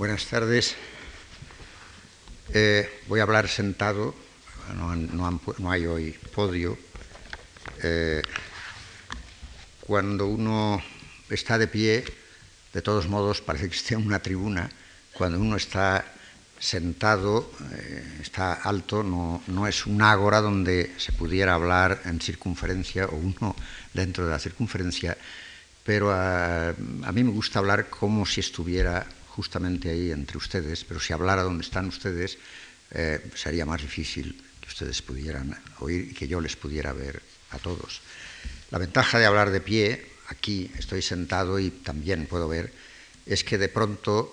Buenas tardes. Eh, voy a hablar sentado, no, hay hoy podio. Eh, cuando uno está de pie, de todos modos parece que esté en una tribuna. Cuando uno está sentado, eh, está alto, no, no, es un ágora donde se pudiera hablar en circunferencia o uno dentro de la circunferencia, pero a, a mí me gusta hablar como si estuviera justamente ahí entre ustedes, pero si hablara donde están ustedes, eh, sería más difícil que ustedes pudieran oír y que yo les pudiera ver a todos. La ventaja de hablar de pie, aquí estoy sentado y también puedo ver, es que de pronto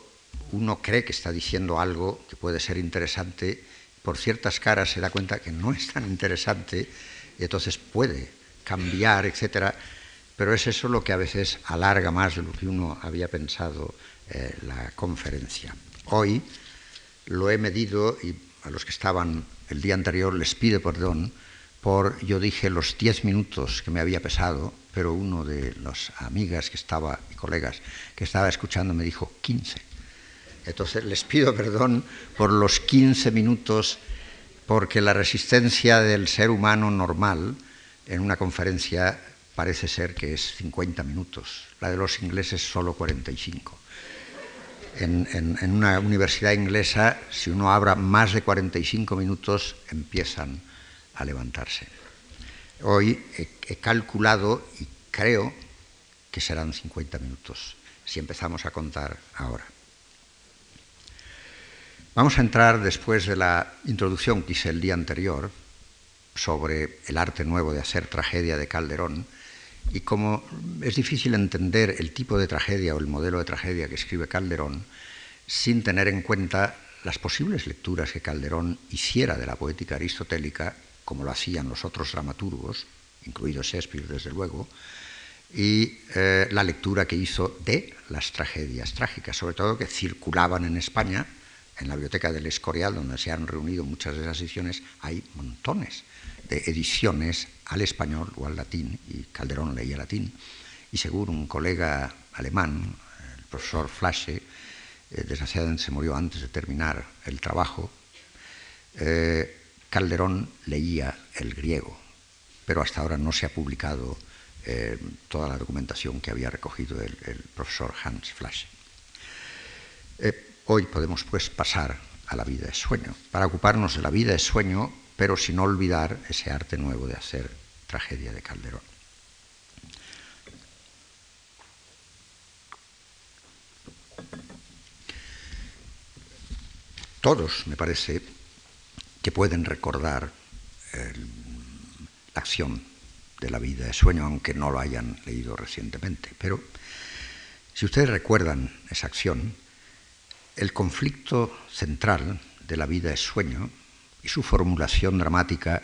uno cree que está diciendo algo que puede ser interesante, por ciertas caras se da cuenta que no es tan interesante y entonces puede cambiar, etcétera, pero es eso lo que a veces alarga más de lo que uno había pensado eh, la conferencia. Hoy lo he medido y a los que estaban el día anterior les pido perdón por, yo dije, los 10 minutos que me había pesado, pero uno de las amigas que estaba, y colegas, que estaba escuchando me dijo 15. Entonces les pido perdón por los 15 minutos, porque la resistencia del ser humano normal en una conferencia parece ser que es 50 minutos, la de los ingleses solo 45 en, una universidad inglesa, si uno habla más de 45 minutos, empiezan a levantarse. Hoy he, calculado y creo que serán 50 minutos, si empezamos a contar ahora. Vamos a entrar después de la introducción que hice el día anterior sobre el arte nuevo de hacer tragedia de Calderón, y como es difícil entender el tipo de tragedia o el modelo de tragedia que escribe Calderón sin tener en cuenta las posibles lecturas que Calderón hiciera de la poética aristotélica, como lo hacían los otros dramaturgos, incluido Shakespeare, desde luego, y eh, la lectura que hizo de las tragedias trágicas, sobre todo que circulaban en España, en la biblioteca del Escorial, donde se han reunido muchas de esas ediciones, hay montones de ediciones al español o al latín, y Calderón leía latín, y según un colega alemán, el profesor Flasche, eh, desgraciadamente se murió antes de terminar el trabajo, eh, Calderón leía el griego, pero hasta ahora no se ha publicado eh, toda la documentación que había recogido el, profesor Hans Flasche. hoy podemos pues pasar a la vida de sueño, para ocuparnos de la vida de sueño pero sin olvidar ese arte nuevo de hacer tragedia de Calderón. Todos, me parece, que pueden recordar la acción de la vida de sueño, aunque no lo hayan leído recientemente. Pero si ustedes recuerdan esa acción, el conflicto central de la vida de sueño y su formulación dramática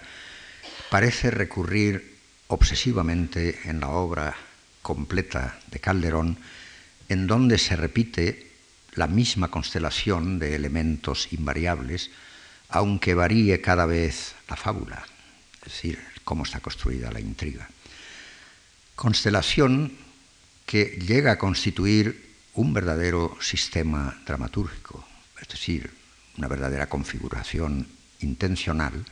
parece recurrir obsesivamente en la obra completa de Calderón, en donde se repite la misma constelación de elementos invariables, aunque varíe cada vez la fábula, es decir, cómo está construida la intriga. Constelación que llega a constituir un verdadero sistema dramatúrgico, es decir, una verdadera configuración intencional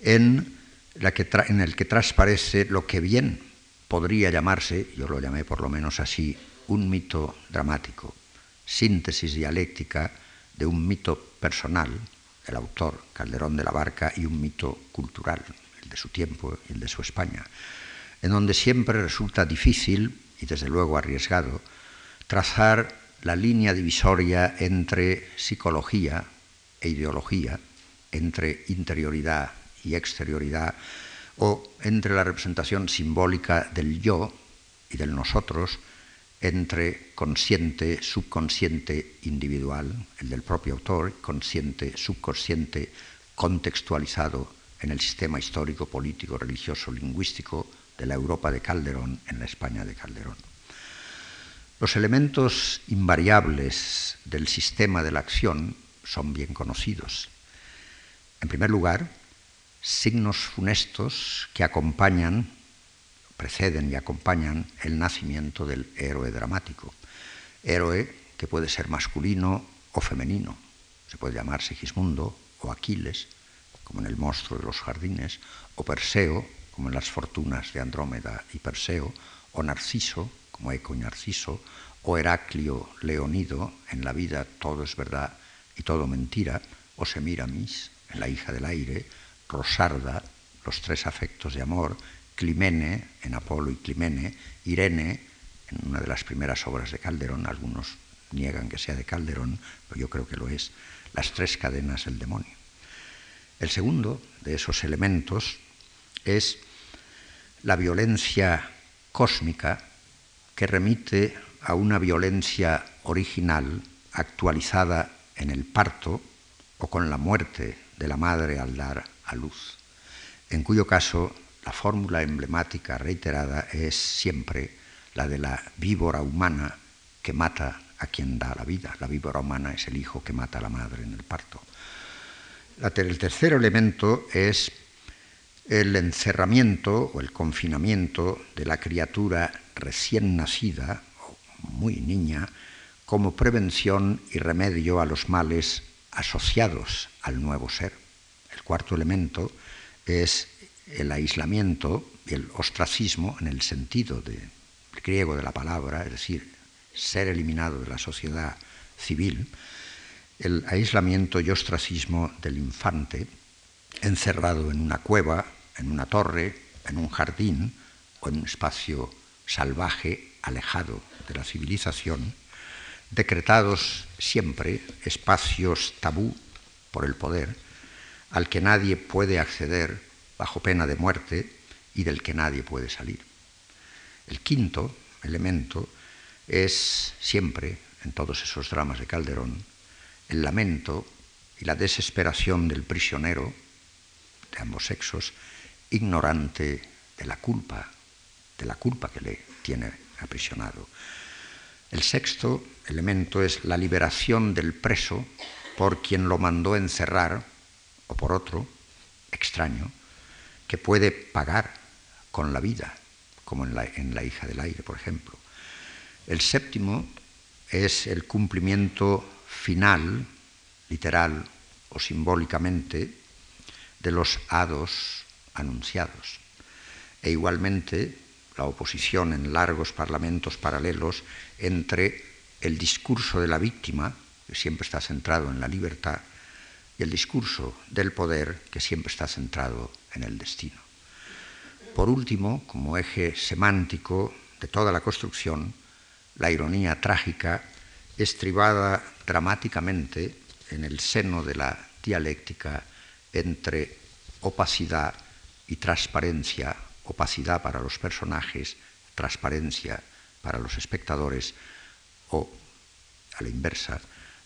en, el que transparece lo que bien podría llamarse, yo lo llamé por lo menos así, un mito dramático, síntesis dialéctica de un mito personal, el autor Calderón de la Barca, y un mito cultural, el de su tiempo y el de su España, en donde siempre resulta difícil y desde luego arriesgado trazar la línea divisoria entre psicología e ideología, entre interioridad y exterioridad, o entre la representación simbólica del yo y del nosotros, entre consciente, subconsciente, individual, el del propio autor, consciente, subconsciente, contextualizado en el sistema histórico, político, religioso, lingüístico de la Europa de Calderón en la España de Calderón. Los elementos invariables del sistema de la acción son bien conocidos. En primer lugar, signos funestos que acompañan, preceden y acompañan el nacimiento del héroe dramático. Héroe que puede ser masculino o femenino. Se puede llamar Sigismundo o Aquiles, como en el monstruo de los jardines, o Perseo, como en las fortunas de Andrómeda y Perseo, o Narciso, como Eco y Narciso, o Heraclio Leonido, en la vida todo es verdad y todo mentira, o Semiramis, la hija del aire, Rosarda, los tres afectos de amor, Climene, en Apolo y Climene, Irene, en una de las primeras obras de Calderón, algunos niegan que sea de Calderón, pero yo creo que lo es, las tres cadenas del demonio. El segundo de esos elementos es la violencia cósmica que remite a una violencia original actualizada en el parto o con la muerte de la madre al dar a luz, en cuyo caso la fórmula emblemática reiterada es siempre la de la víbora humana que mata a quien da la vida. La víbora humana es el hijo que mata a la madre en el parto. El tercer elemento es el encerramiento o el confinamiento de la criatura recién nacida, o muy niña, como prevención y remedio a los males asociados al nuevo ser. El cuarto elemento es el aislamiento y el ostracismo en el sentido de, griego de la palabra, es decir, ser eliminado de la sociedad civil, el aislamiento y ostracismo del infante encerrado en una cueva, en una torre, en un jardín o en un espacio salvaje, alejado de la civilización, decretados siempre espacios tabú por el poder, al que nadie puede acceder bajo pena de muerte y del que nadie puede salir. El quinto elemento es siempre, en todos esos dramas de Calderón, el lamento y la desesperación del prisionero de ambos sexos, ignorante de la culpa, de la culpa que le tiene aprisionado. El sexto elemento es la liberación del preso por quien lo mandó encerrar o por otro extraño que puede pagar con la vida, como en la, hija del aire, por ejemplo. El séptimo es el cumplimiento final, literal o simbólicamente, de los hados anunciados. E igualmente la oposición en largos parlamentos paralelos entre el discurso de la víctima, que siempre está centrado en la libertad, y el discurso del poder, que siempre está centrado en el destino. Por último, como eje semántico de toda la construcción, la ironía trágica estribada dramáticamente en el seno de la dialéctica entre opacidad y transparencia, opacidad para los personajes, transparencia para los espectadores, o a la inversa,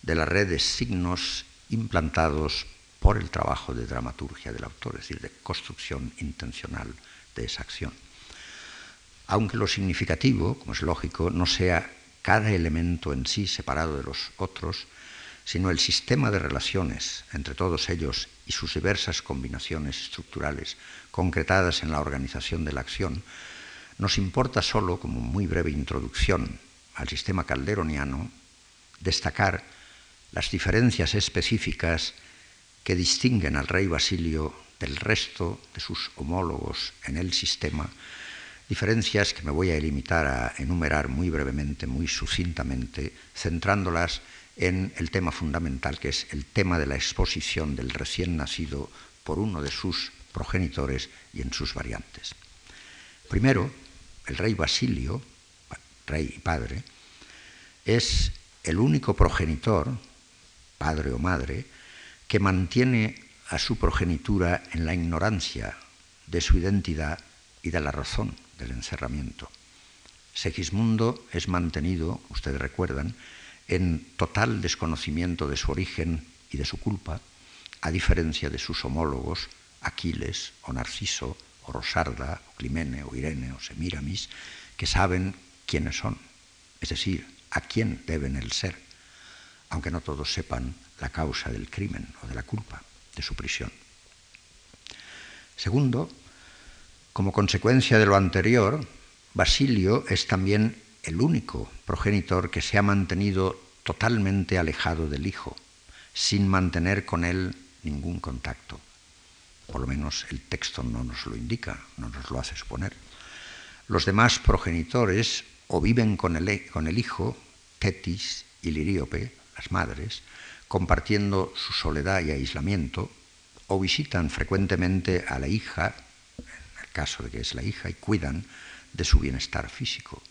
de la red de signos implantados por el trabajo de dramaturgia del autor, es decir, de construcción intencional de esa acción. Aunque lo significativo, como es lógico, no sea cada elemento en sí separado de los otros, sino el sistema de relaciones entre todos ellos y sus diversas combinaciones estructurales concretadas en la organización de la acción, nos importa solo, como muy breve introducción al sistema calderoniano, destacar las diferencias específicas que distinguen al rey Basilio del resto de sus homólogos en el sistema, diferencias que me voy a limitar a enumerar muy brevemente, muy sucintamente, centrándolas en el tema fundamental, que es el tema de la exposición del recién nacido por uno de sus progenitores y en sus variantes. Primero, el rey Basilio, rey y padre, es el único progenitor, padre o madre, que mantiene a su progenitura en la ignorancia de su identidad y de la razón del encerramiento. Segismundo es mantenido, ustedes recuerdan, en total desconocimiento de su origen y de su culpa, a diferencia de sus homólogos Aquiles o Narciso o Rosarda o Climene o Irene o Semiramis, que saben quiénes son, es decir, a quién deben el ser, aunque no todos sepan la causa del crimen o de la culpa de su prisión. Segundo, como consecuencia de lo anterior, Basilio es también el único progenitor que se ha mantenido totalmente alejado del hijo, sin mantener con él ningún contacto. Por lo menos el texto no nos lo indica, no nos lo hace suponer. Los demás progenitores o viven con el, con el hijo, Tetis y Liríope, las madres, compartiendo su soledad y aislamiento, o visitan frecuentemente a la hija, en el caso de que es la hija, y cuidan de su bienestar físico,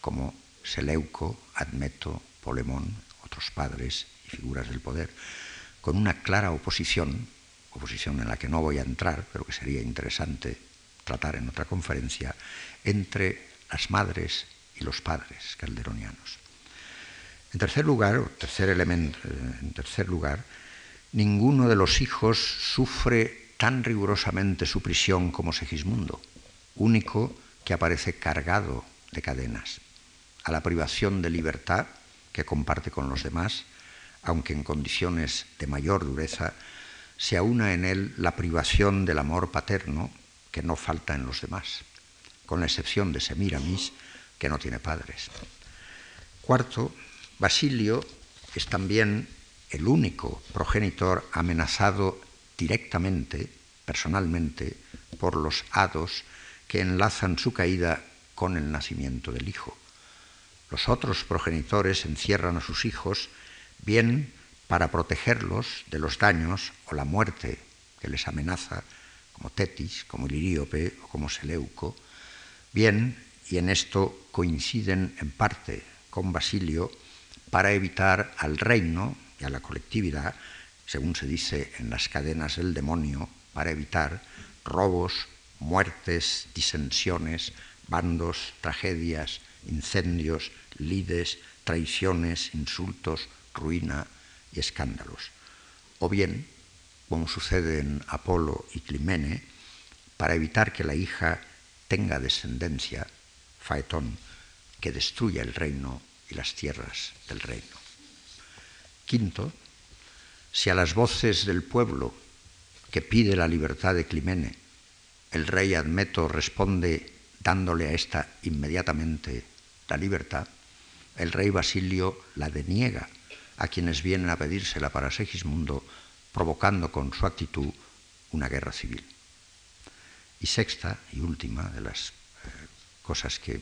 como Seleuco, Admeto, Polemón, otros padres y figuras del poder, con una clara oposición, oposición en la que no voy a entrar, pero que sería interesante tratar en otra conferencia, entre las madres y los padres calderonianos. En tercer lugar, tercer elemento, eh, en tercer lugar, ninguno de los hijos sufre tan rigurosamente su prisión como Segismundo, único que aparece cargado de cadenas, a la privación de libertad que comparte con los demás, aunque en condiciones de mayor dureza, se aúna en él la privación del amor paterno que no falta en los demás, con la excepción de Semiramis, que no tiene padres. Cuarto, Basilio es también el único progenitor amenazado directamente, personalmente, por los hados que enlazan su caída con el nacimiento del hijo. Los otros progenitores encierran a sus hijos bien para protegerlos de los daños o la muerte que les amenaza, como Tetis, como Liríope o como Seleuco, bien, y en esto coinciden en parte con Basilio, para evitar al reino y a la colectividad, según se dice en las cadenas del demonio, para evitar robos, muertes, disensiones, bandos, tragedias, incendios, lides, traiciones, insultos, ruina y escándalos. O bien, como sucede en Apolo y Climene, para evitar que la hija tenga descendencia, Faetón, que destruya el reino y las tierras del reino. Quinto, si a las voces del pueblo que pide la libertad de Climene, el rey Admeto responde dándole a ésta inmediatamente la libertad, el rey Basilio la deniega a quienes vienen a pedírsela para Segismundo, provocando con su actitud una guerra civil. Y sexta y última de las eh, cosas que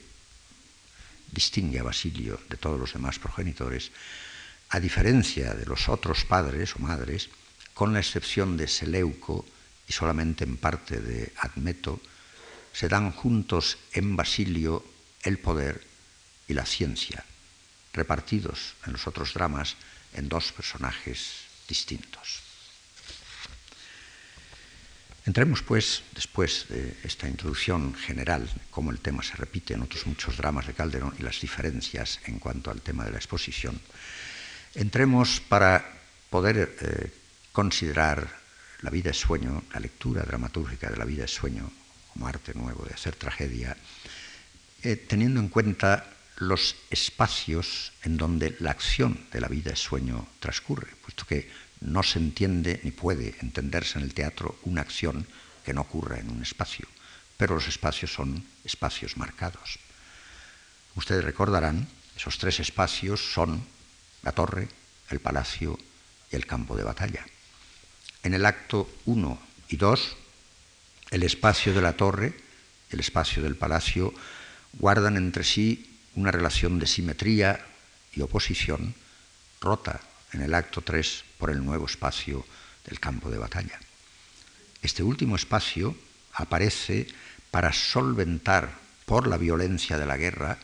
distingue a Basilio de todos los demás progenitores, a diferencia de los otros padres o madres, con la excepción de Seleuco y solamente en parte de Admeto, se dan juntos en Basilio el poder y la ciencia, repartidos en los otros dramas en dos personajes distintos. Entremos, pues, después de esta introducción general, cómo el tema se repite en otros muchos dramas de Calderón y las diferencias en cuanto al tema de la exposición, entremos para poder eh, considerar la vida es sueño, la lectura dramatúrgica de la vida es sueño, como arte nuevo de hacer tragedia, eh, teniendo en cuenta los espacios en donde la acción de la vida es sueño transcurre, puesto que no se entiende ni puede entenderse en el teatro una acción que no ocurra en un espacio, pero los espacios son espacios marcados. Ustedes recordarán, esos tres espacios son la torre, el palacio y el campo de batalla. En el acto 1 y 2, el espacio de la torre y el espacio del palacio guardan entre sí una relación de simetría y oposición rota en el acto 3 por el nuevo espacio del campo de batalla. Este último espacio aparece para solventar por la violencia de la guerra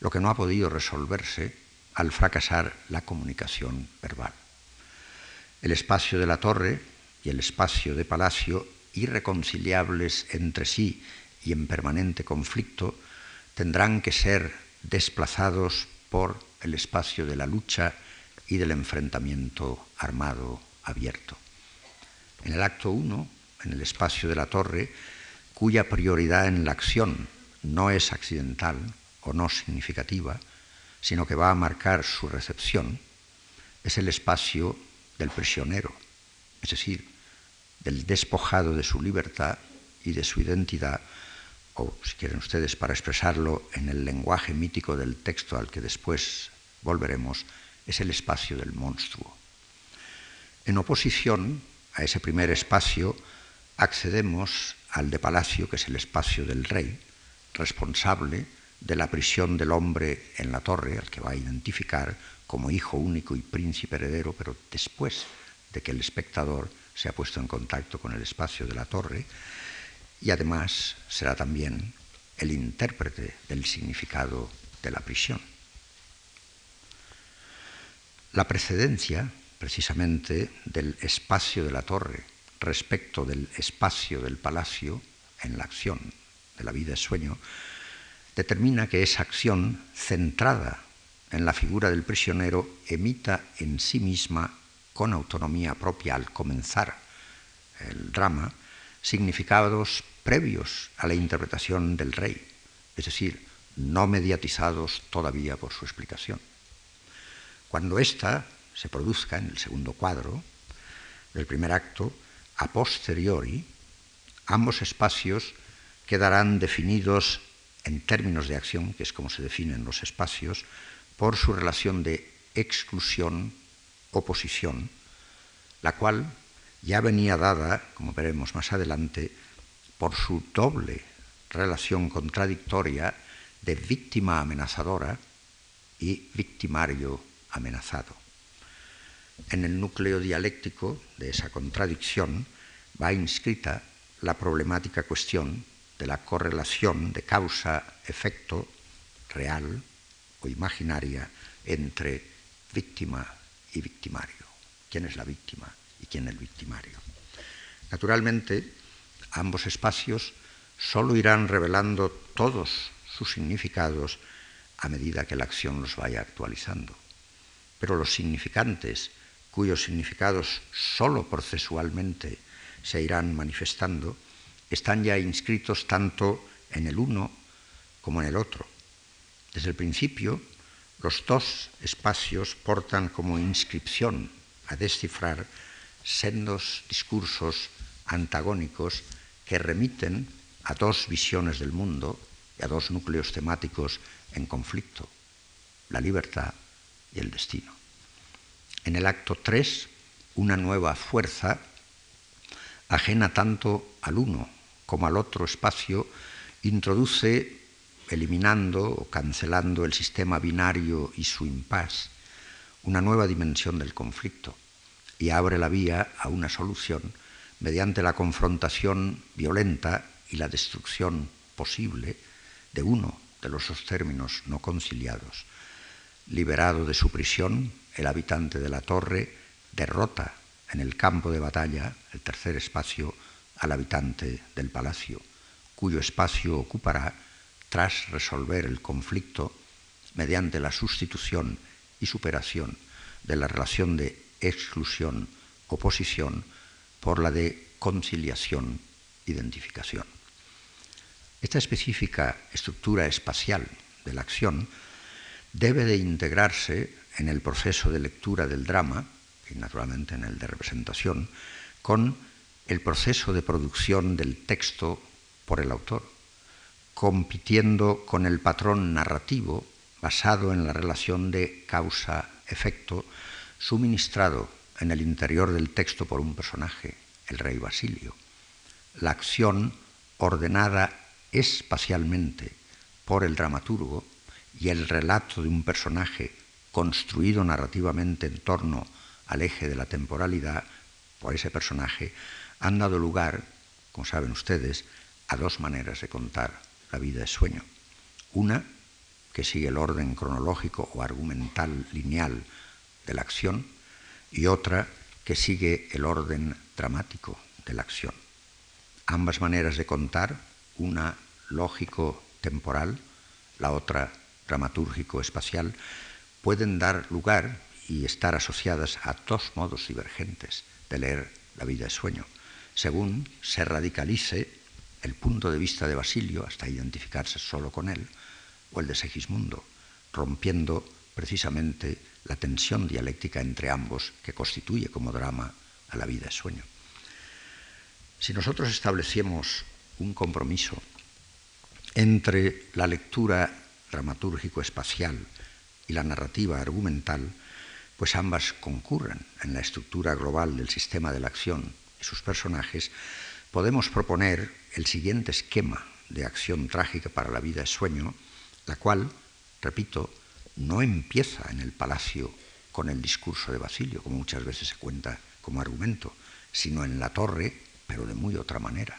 lo que no ha podido resolverse al fracasar la comunicación verbal. El espacio de la torre y el espacio de palacio, irreconciliables entre sí y en permanente conflicto, tendrán que ser desplazados por el espacio de la lucha y del enfrentamiento armado abierto. En el acto 1, en el espacio de la torre, cuya prioridad en la acción no es accidental o no significativa, sino que va a marcar su recepción, es el espacio del prisionero, es decir, del despojado de su libertad y de su identidad, o si quieren ustedes para expresarlo en el lenguaje mítico del texto al que después volveremos, es el espacio del monstruo. En oposición a ese primer espacio, accedemos al de palacio, que es el espacio del rey, responsable de la prisión del hombre en la torre, al que va a identificar como hijo único y príncipe heredero, pero después de que el espectador se ha puesto en contacto con el espacio de la torre, y además será también el intérprete del significado de la prisión. La precedencia, precisamente, del espacio de la torre respecto del espacio del palacio en la acción de la vida sueño, determina que esa acción centrada en la figura del prisionero emita en sí misma, con autonomía propia al comenzar el drama, significados previos a la interpretación del rey, es decir, no mediatizados todavía por su explicación. Cuando ésta se produzca en el segundo cuadro del primer acto, a posteriori, ambos espacios quedarán definidos en términos de acción, que es como se definen los espacios, por su relación de exclusión-oposición, la cual ya venía dada, como veremos más adelante, por su doble relación contradictoria de víctima amenazadora y victimario amenazado. En el núcleo dialéctico de esa contradicción va inscrita la problemática cuestión de la correlación de causa-efecto real o imaginaria entre víctima y victimario. ¿Quién es la víctima y quién el victimario? Naturalmente, ambos espacios solo irán revelando todos sus significados a medida que la acción los vaya actualizando. Pero los significantes cuyos significados solo procesualmente se irán manifestando, están ya inscritos tanto en el uno como en el otro. Desde el principio, los dos espacios portan como inscripción a descifrar sendos discursos antagónicos que remiten a dos visiones del mundo y a dos núcleos temáticos en conflicto, la libertad y el destino. En el acto 3, una nueva fuerza, ajena tanto al uno como al otro espacio, introduce, eliminando o cancelando el sistema binario y su impas, una nueva dimensión del conflicto y abre la vía a una solución mediante la confrontación violenta y la destrucción posible de uno de los dos términos no conciliados. Liberado de su prisión, el habitante de la torre derrota en el campo de batalla, el tercer espacio, al habitante del palacio, cuyo espacio ocupará tras resolver el conflicto mediante la sustitución y superación de la relación de exclusión-oposición por la de conciliación-identificación. Esta específica estructura espacial de la acción debe de integrarse en el proceso de lectura del drama, y naturalmente en el de representación, con el proceso de producción del texto por el autor, compitiendo con el patrón narrativo basado en la relación de causa-efecto suministrado en el interior del texto por un personaje, el rey Basilio. La acción ordenada espacialmente por el dramaturgo y el relato de un personaje construido narrativamente en torno al eje de la temporalidad por ese personaje, han dado lugar, como saben ustedes, a dos maneras de contar la vida de sueño. Una, que sigue el orden cronológico o argumental lineal de la acción, y otra, que sigue el orden dramático de la acción. Ambas maneras de contar, una lógico-temporal, la otra dramatúrgico-espacial, pueden dar lugar y estar asociadas a dos modos divergentes de leer la vida de sueño, según se radicalice el punto de vista de Basilio hasta identificarse solo con él, o el de Segismundo, rompiendo precisamente la tensión dialéctica entre ambos que constituye como drama a la vida de sueño. Si nosotros establecemos un compromiso entre la lectura dramatúrgico-espacial y la narrativa argumental, pues ambas concurren en la estructura global del sistema de la acción y sus personajes, podemos proponer el siguiente esquema de acción trágica para la vida es sueño, la cual, repito, no empieza en el palacio con el discurso de Basilio, como muchas veces se cuenta como argumento, sino en la torre, pero de muy otra manera.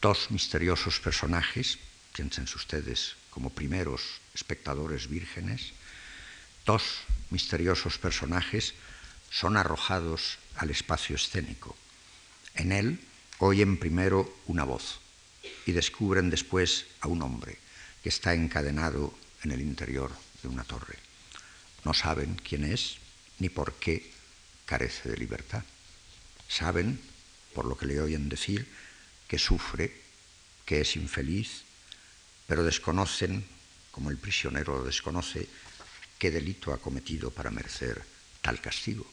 Dos misteriosos personajes, piensen ustedes como primeros espectadores vírgenes, dos misteriosos personajes son arrojados al espacio escénico. En él oyen primero una voz y descubren después a un hombre que está encadenado en el interior de una torre. No saben quién es ni por qué carece de libertad. Saben, por lo que le oyen decir, que sufre, que es infeliz, pero desconocen, como el prisionero lo desconoce, qué delito ha cometido para merecer tal castigo,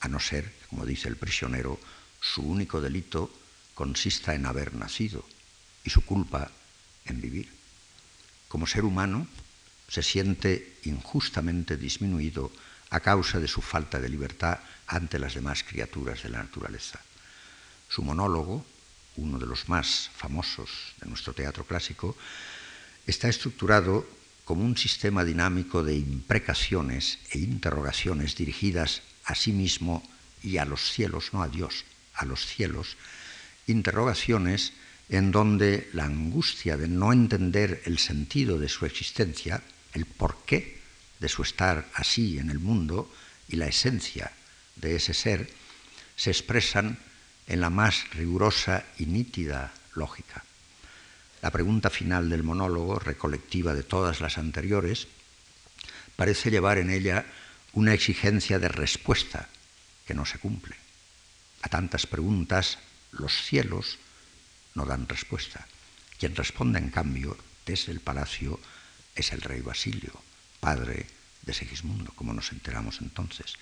a no ser, como dice el prisionero, su único delito consista en haber nacido y su culpa en vivir. Como ser humano, se siente injustamente disminuido a causa de su falta de libertad ante las demás criaturas de la naturaleza. Su monólogo, uno de los más famosos de nuestro teatro clásico, está estructurado como un sistema dinámico de imprecaciones e interrogaciones dirigidas a sí mismo y a los cielos, no a Dios, a los cielos, interrogaciones en donde la angustia de no entender el sentido de su existencia, el porqué de su estar así en el mundo y la esencia de ese ser, se expresan en la más rigurosa y nítida lógica. La pregunta final del monólogo, recolectiva de todas las anteriores, parece llevar en ella una exigencia de respuesta que no se cumple. A tantas preguntas los cielos no dan respuesta. Quien responde, en cambio, desde el palacio es el rey Basilio, padre de Segismundo, como nos enteramos entonces.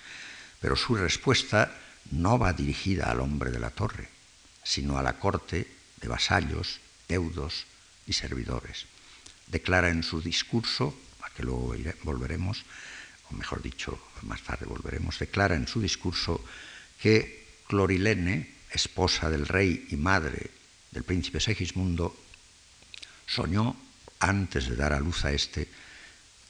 Pero su respuesta no va dirigida al hombre de la torre, sino a la corte de vasallos, deudos, y servidores. Declara en su discurso, a que luego volveremos, o mejor dicho, más tarde volveremos, declara en su discurso que Clorilene, esposa del rey y madre del príncipe Segismundo, soñó, antes de dar a luz a este,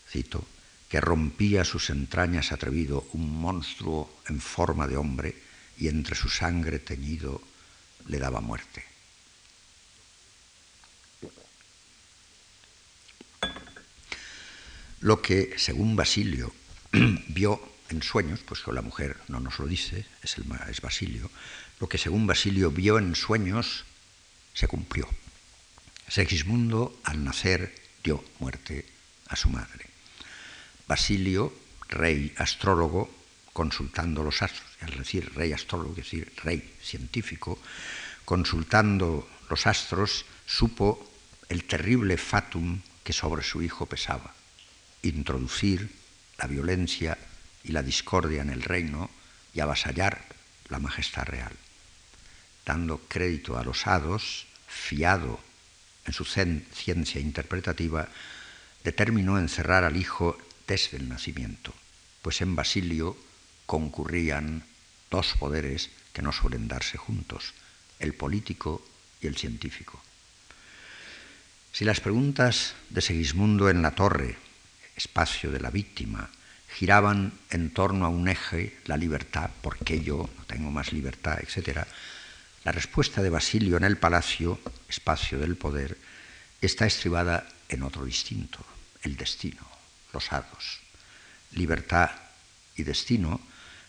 cito, que rompía sus entrañas atrevido un monstruo en forma de hombre y entre su sangre teñido le daba muerte. Lo que, según Basilio, vio en sueños, pues que la mujer no nos lo dice, es, el, es Basilio, lo que según Basilio vio en sueños se cumplió. Segismundo, al nacer, dio muerte a su madre. Basilio, rey astrólogo, consultando los astros, al decir rey astrólogo, es decir, rey científico, consultando los astros, supo el terrible fatum que sobre su hijo pesaba introducir la violencia y la discordia en el reino y avasallar la majestad real, dando crédito a los hados, fiado en su ciencia interpretativa, determinó encerrar al hijo desde el nacimiento, pues en Basilio concurrían dos poderes que no suelen darse juntos, el político y el científico. Si las preguntas de Segismundo en la torre espacio de la víctima, giraban en torno a un eje, la libertad, ¿por qué yo no tengo más libertad?, etc., la respuesta de Basilio en el palacio, espacio del poder, está estribada en otro distinto, el destino, los hados. Libertad y destino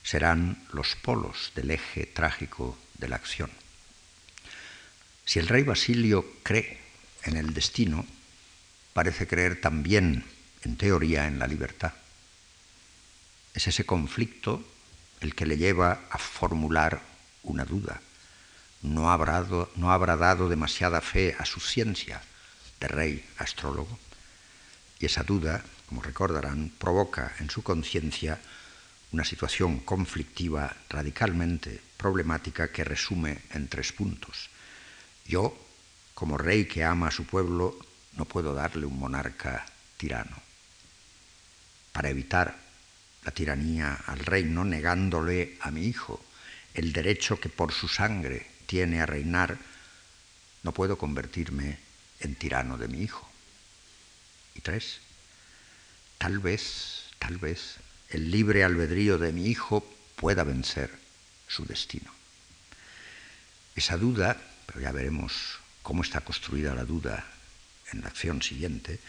serán los polos del eje trágico de la acción. Si el rey Basilio cree en el destino, parece creer también en teoría, en la libertad. Es ese conflicto el que le lleva a formular una duda. No habrá, no habrá dado demasiada fe a su ciencia de rey astrólogo. Y esa duda, como recordarán, provoca en su conciencia una situación conflictiva radicalmente problemática que resume en tres puntos. Yo, como rey que ama a su pueblo, no puedo darle un monarca tirano para evitar la tiranía al reino, negándole a mi hijo el derecho que por su sangre tiene a reinar, no puedo convertirme en tirano de mi hijo. Y tres, tal vez, tal vez, el libre albedrío de mi hijo pueda vencer su destino. Esa duda, pero ya veremos cómo está construida la duda en la acción siguiente,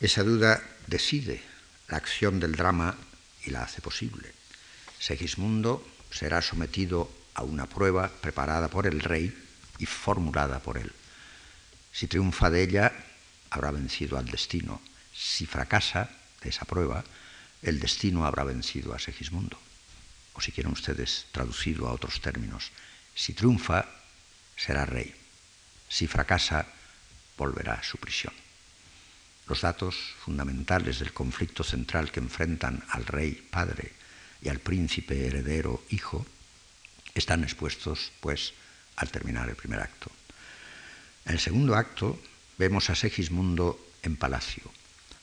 esa duda decide la acción del drama y la hace posible. Segismundo será sometido a una prueba preparada por el rey y formulada por él. Si triunfa de ella, habrá vencido al destino. Si fracasa de esa prueba, el destino habrá vencido a Segismundo. O si quieren ustedes traducido a otros términos, si triunfa, será rey. Si fracasa, volverá a su prisión. Los datos fundamentales del conflicto central que enfrentan al rey padre y al príncipe heredero hijo están expuestos, pues, al terminar el primer acto. En el segundo acto vemos a Segismundo en palacio,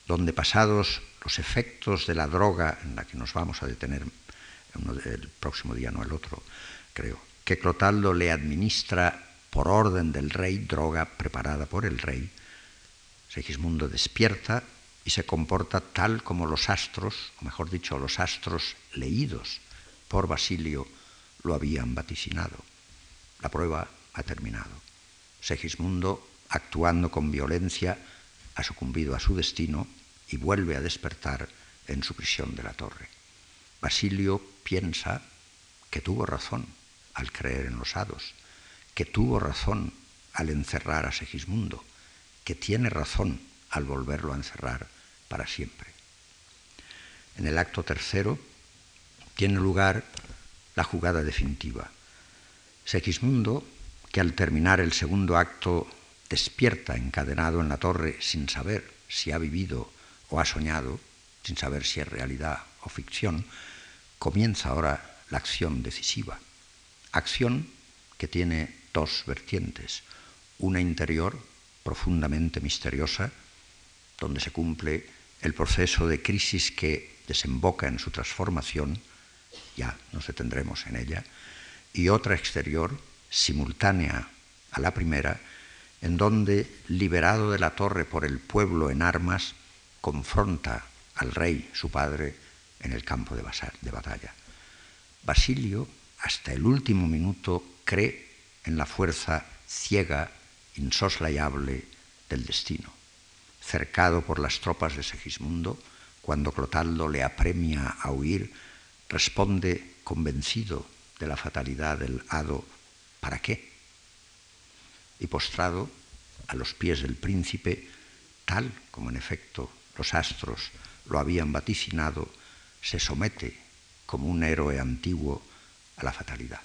donde pasados los efectos de la droga en la que nos vamos a detener el próximo día, no el otro, creo, que Clotaldo le administra por orden del rey droga preparada por el rey, Segismundo despierta y se comporta tal como los astros, o mejor dicho, los astros leídos por Basilio lo habían vaticinado. La prueba ha terminado. Segismundo, actuando con violencia, ha sucumbido a su destino y vuelve a despertar en su prisión de la torre. Basilio piensa que tuvo razón al creer en los hados, que tuvo razón al encerrar a Segismundo, que tiene razón al volverlo a encerrar para siempre. En el acto tercero tiene lugar la jugada definitiva. Segismundo, que al terminar el segundo acto despierta encadenado en la torre sin saber si ha vivido o ha soñado, sin saber si es realidad o ficción, comienza ahora la acción decisiva. Acción que tiene dos vertientes, una interior profundamente misteriosa, donde se cumple el proceso de crisis que desemboca en su transformación, ya nos detendremos en ella, y otra exterior, simultánea a la primera, en donde, liberado de la torre por el pueblo en armas, confronta al rey, su padre, en el campo de, batalla. Basilio, hasta el último minuto, cree en la fuerza ciega, insoslayable del destino cercado por las tropas de Segismundo, cuando Clotaldo le apremia a huir, responde convencido de la fatalidad del hado, ¿para qué? Y postrado a los pies del príncipe, tal como en efecto los astros lo habían vaticinado, se somete como un héroe antiguo a la fatalidad.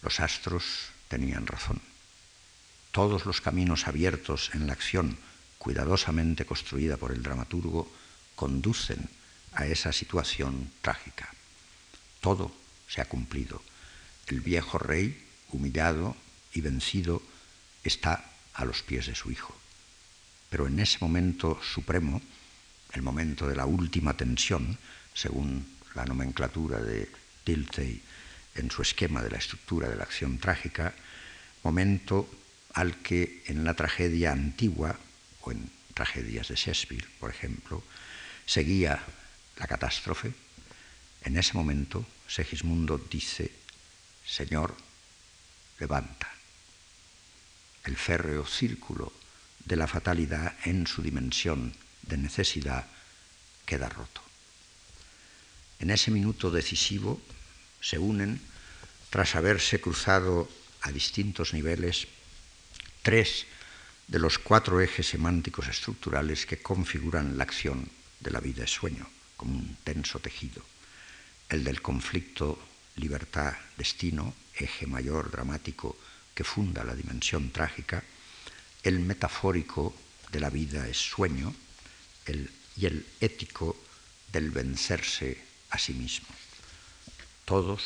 Los astros tenían razón. Todos los caminos abiertos en la acción cuidadosamente construida por el dramaturgo, conducen a esa situación trágica. Todo se ha cumplido. El viejo rey, humillado y vencido, está a los pies de su hijo. Pero en ese momento supremo, el momento de la última tensión, según la nomenclatura de Dilthey en su esquema de la estructura de la acción trágica, momento al que en la tragedia antigua o en tragedias de Shakespeare, por ejemplo, seguía la catástrofe, en ese momento Segismundo dice, Señor, levanta. El férreo círculo de la fatalidad en su dimensión de necesidad queda roto. En ese minuto decisivo se unen, tras haberse cruzado a distintos niveles, tres de los cuatro ejes semánticos estructurales que configuran la acción de la vida es sueño, como un tenso tejido. El del conflicto libertad-destino, eje mayor dramático que funda la dimensión trágica, el metafórico de la vida es sueño y el ético del vencerse a sí mismo. Todos,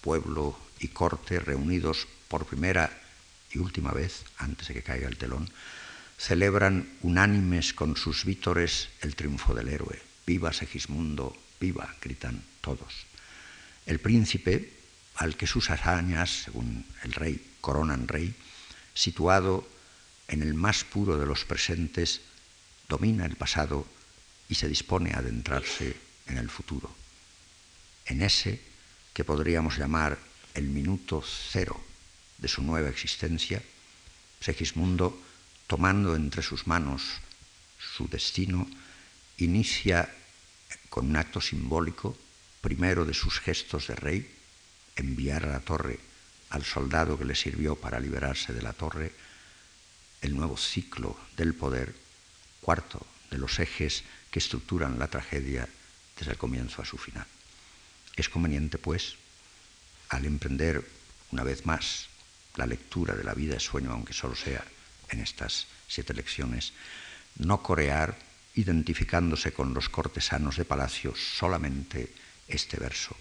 pueblo y corte, reunidos por primera y última vez, antes de que caiga el telón, celebran unánimes con sus vítores el triunfo del héroe. Viva Segismundo, viva, gritan todos. El príncipe, al que sus hazañas, según el rey, coronan rey, situado en el más puro de los presentes, domina el pasado y se dispone a adentrarse en el futuro, en ese que podríamos llamar el minuto cero de su nueva existencia, Segismundo, tomando entre sus manos su destino, inicia con un acto simbólico, primero de sus gestos de rey, enviar a la torre al soldado que le sirvió para liberarse de la torre, el nuevo ciclo del poder, cuarto de los ejes que estructuran la tragedia desde el comienzo a su final. Es conveniente, pues, al emprender una vez más la lectura de la vida de sueño, aunque solo sea en estas siete lecciones, no corear identificándose con los cortesanos de palacio solamente este verso,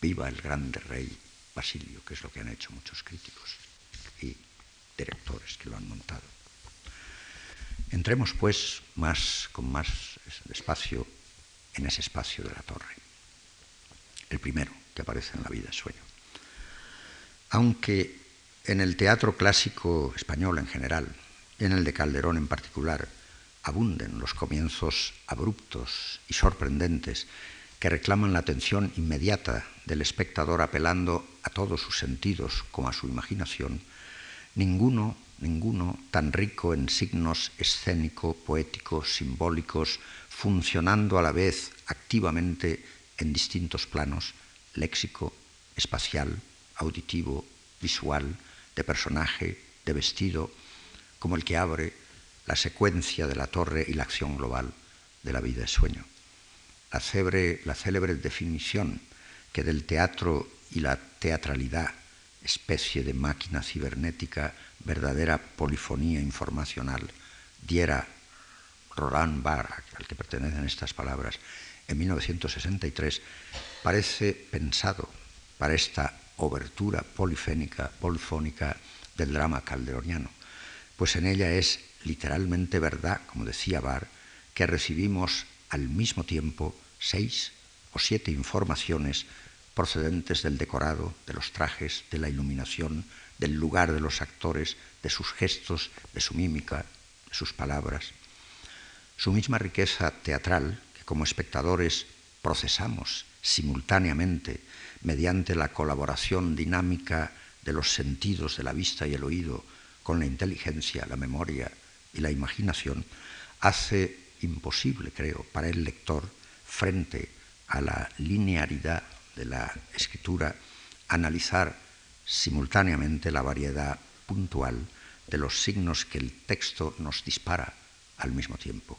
viva el grande rey Basilio, que es lo que han hecho muchos críticos y directores que lo han montado. Entremos pues más con más despacio en ese espacio de la torre, el primero que aparece en la vida sueño. Aunque en el teatro clásico español en general en el de Calderón en particular abunden los comienzos abruptos y sorprendentes que reclaman la atención inmediata del espectador apelando a todos sus sentidos como a su imaginación, ninguno, ninguno tan rico en signos escénico, poéticos, simbólicos, funcionando a la vez activamente en distintos planos, léxico, espacial, auditivo, visual, de personaje, de vestido, como el que abre la secuencia de la torre y la acción global de la vida de sueño. La célebre, definición que del teatro y la teatralidad, especie de máquina cibernética, verdadera polifonía informacional, diera Roland Barthes, al que pertenecen estas palabras, en 1963, parece pensado para esta obertura polifénica, polifónica del drama calderoniano, pues en ella es literalmente verdad, como decía Bar, que recibimos al mismo tiempo seis o siete informaciones procedentes del decorado, de los trajes, de la iluminación, del lugar de los actores, de sus gestos, de su mímica, de sus palabras. Su misma riqueza teatral, que como espectadores procesamos simultáneamente mediante la colaboración dinámica de los sentidos de la vista y el oído con la inteligencia, la memoria y la imaginación, hace imposible, creo, para el lector, frente a la linearidad de la escritura, analizar simultáneamente la variedad puntual de los signos que el texto nos dispara al mismo tiempo.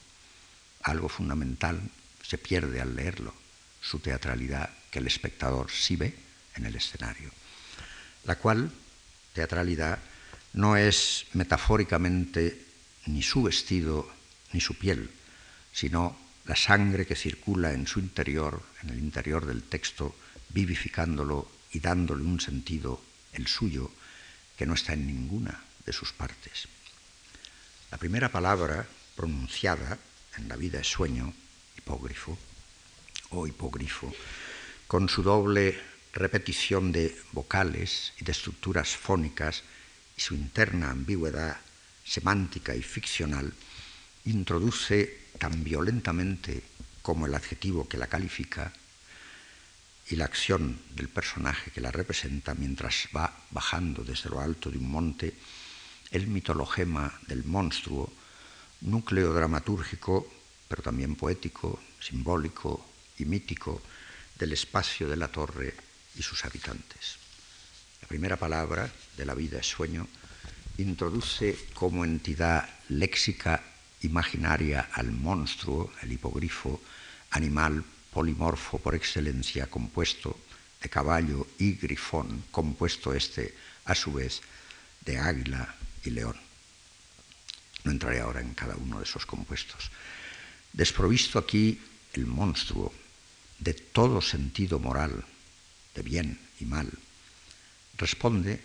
Algo fundamental se pierde al leerlo, su teatralidad que el espectador sí ve en el escenario, la cual teatralidad no es metafóricamente ni su vestido ni su piel, sino la sangre que circula en su interior, en el interior del texto, vivificándolo y dándole un sentido, el suyo, que no está en ninguna de sus partes. La primera palabra pronunciada en la vida es sueño, hipógrifo o hipogrifo, con su doble repetición de vocales y de estructuras fónicas y su interna ambigüedad semántica y ficcional, introduce tan violentamente como el adjetivo que la califica y la acción del personaje que la representa mientras va bajando desde lo alto de un monte, el mitologema del monstruo, núcleo dramatúrgico, pero también poético, simbólico y mítico del espacio de la torre y sus habitantes. La primera palabra de la vida es sueño introduce como entidad léxica imaginaria al monstruo, el hipogrifo, animal polimorfo por excelencia, compuesto de caballo y grifón, compuesto este a su vez de águila y león. No entraré ahora en cada uno de esos compuestos. Desprovisto aquí el monstruo de todo sentido moral, de bien y mal, responde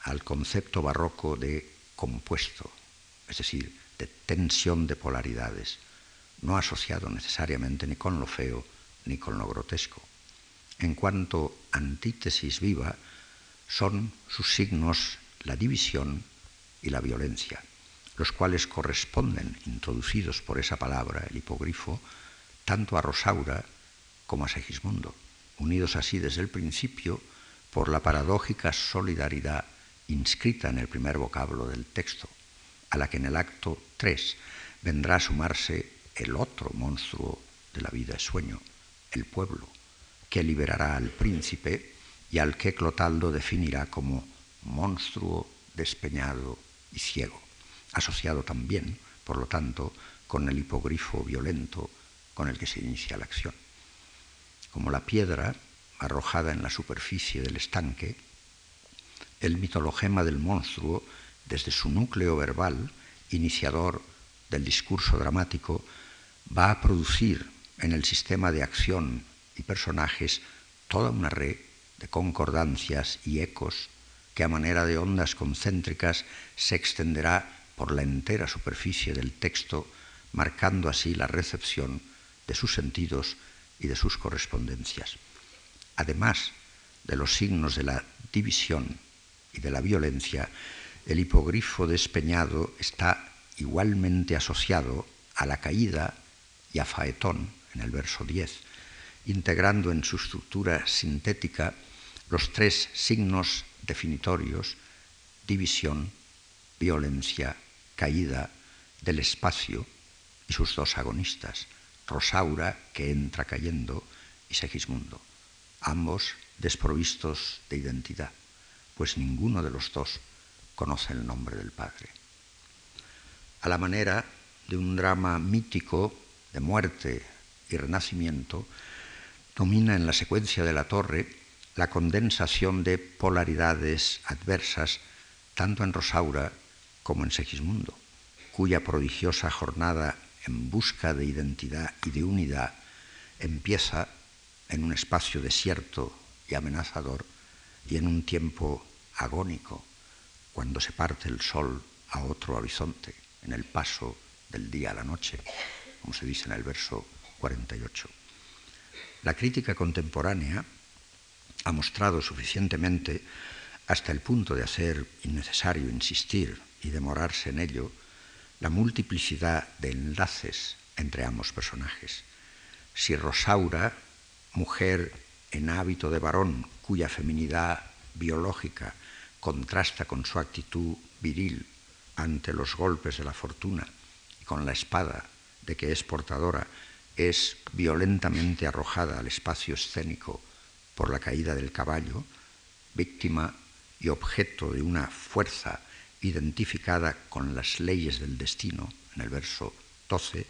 al concepto barroco de compuesto, es decir, de tensión de polaridades, no asociado necesariamente ni con lo feo ni con lo grotesco. En cuanto antítesis viva, son sus signos la división y la violencia, los cuales corresponden, introducidos por esa palabra, el hipogrifo, tanto a Rosaura como a Segismundo, unidos así desde el principio por la paradójica solidaridad inscrita en el primer vocablo del texto, a la que en el acto 3 vendrá a sumarse el otro monstruo de la vida es sueño, el pueblo, que liberará al príncipe y al que Clotaldo definirá como monstruo despeñado y ciego, asociado también, por lo tanto, con el hipogrifo violento con el que se inicia la acción. Como la piedra arrojada en la superficie del estanque, el mitologema del monstruo, desde su núcleo verbal, iniciador del discurso dramático, va a producir en el sistema de acción y personajes toda una red de concordancias y ecos que a manera de ondas concéntricas se extenderá por la entera superficie del texto, marcando así la recepción de sus sentidos y de sus correspondencias. Además de los signos de la división y de la violencia, el hipogrifo despeñado está igualmente asociado a la caída y a Faetón en el verso 10, integrando en su estructura sintética los tres signos definitorios, división, violencia, caída del espacio y sus dos agonistas, Rosaura, que entra cayendo, y Segismundo, ambos desprovistos de identidad, pues ninguno de los dos conoce el nombre del Padre. A la manera de un drama mítico de muerte y renacimiento, domina en la secuencia de la torre la condensación de polaridades adversas tanto en Rosaura como en Segismundo, cuya prodigiosa jornada en busca de identidad y de unidad empieza en un espacio desierto y amenazador y en un tiempo agónico, cuando se parte el sol a otro horizonte, en el paso del día a la noche, como se dice en el verso 48. La crítica contemporánea ha mostrado suficientemente hasta el punto de hacer innecesario insistir y demorarse en ello la multiplicidad de enlaces entre ambos personajes. Si Rosaura, mujer en hábito de varón cuya feminidad biológica contrasta con su actitud viril ante los golpes de la fortuna y con la espada de que es portadora, es violentamente arrojada al espacio escénico por la caída del caballo, víctima y objeto de una fuerza identificada con las leyes del destino, en el verso 12,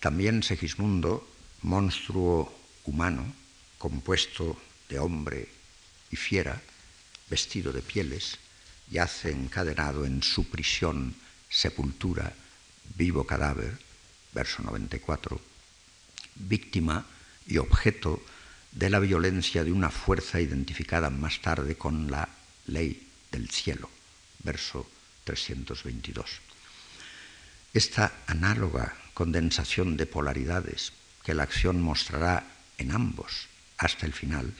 también Segismundo, monstruo humano, compuesto de hombre y fiera, vestido de pieles, yace encadenado en su prisión, sepultura, vivo cadáver, verso 94, víctima y objeto de la violencia de una fuerza identificada más tarde con la ley del cielo, verso 322. Esta análoga condensación de polaridades que la acción mostrará en ambos hasta el final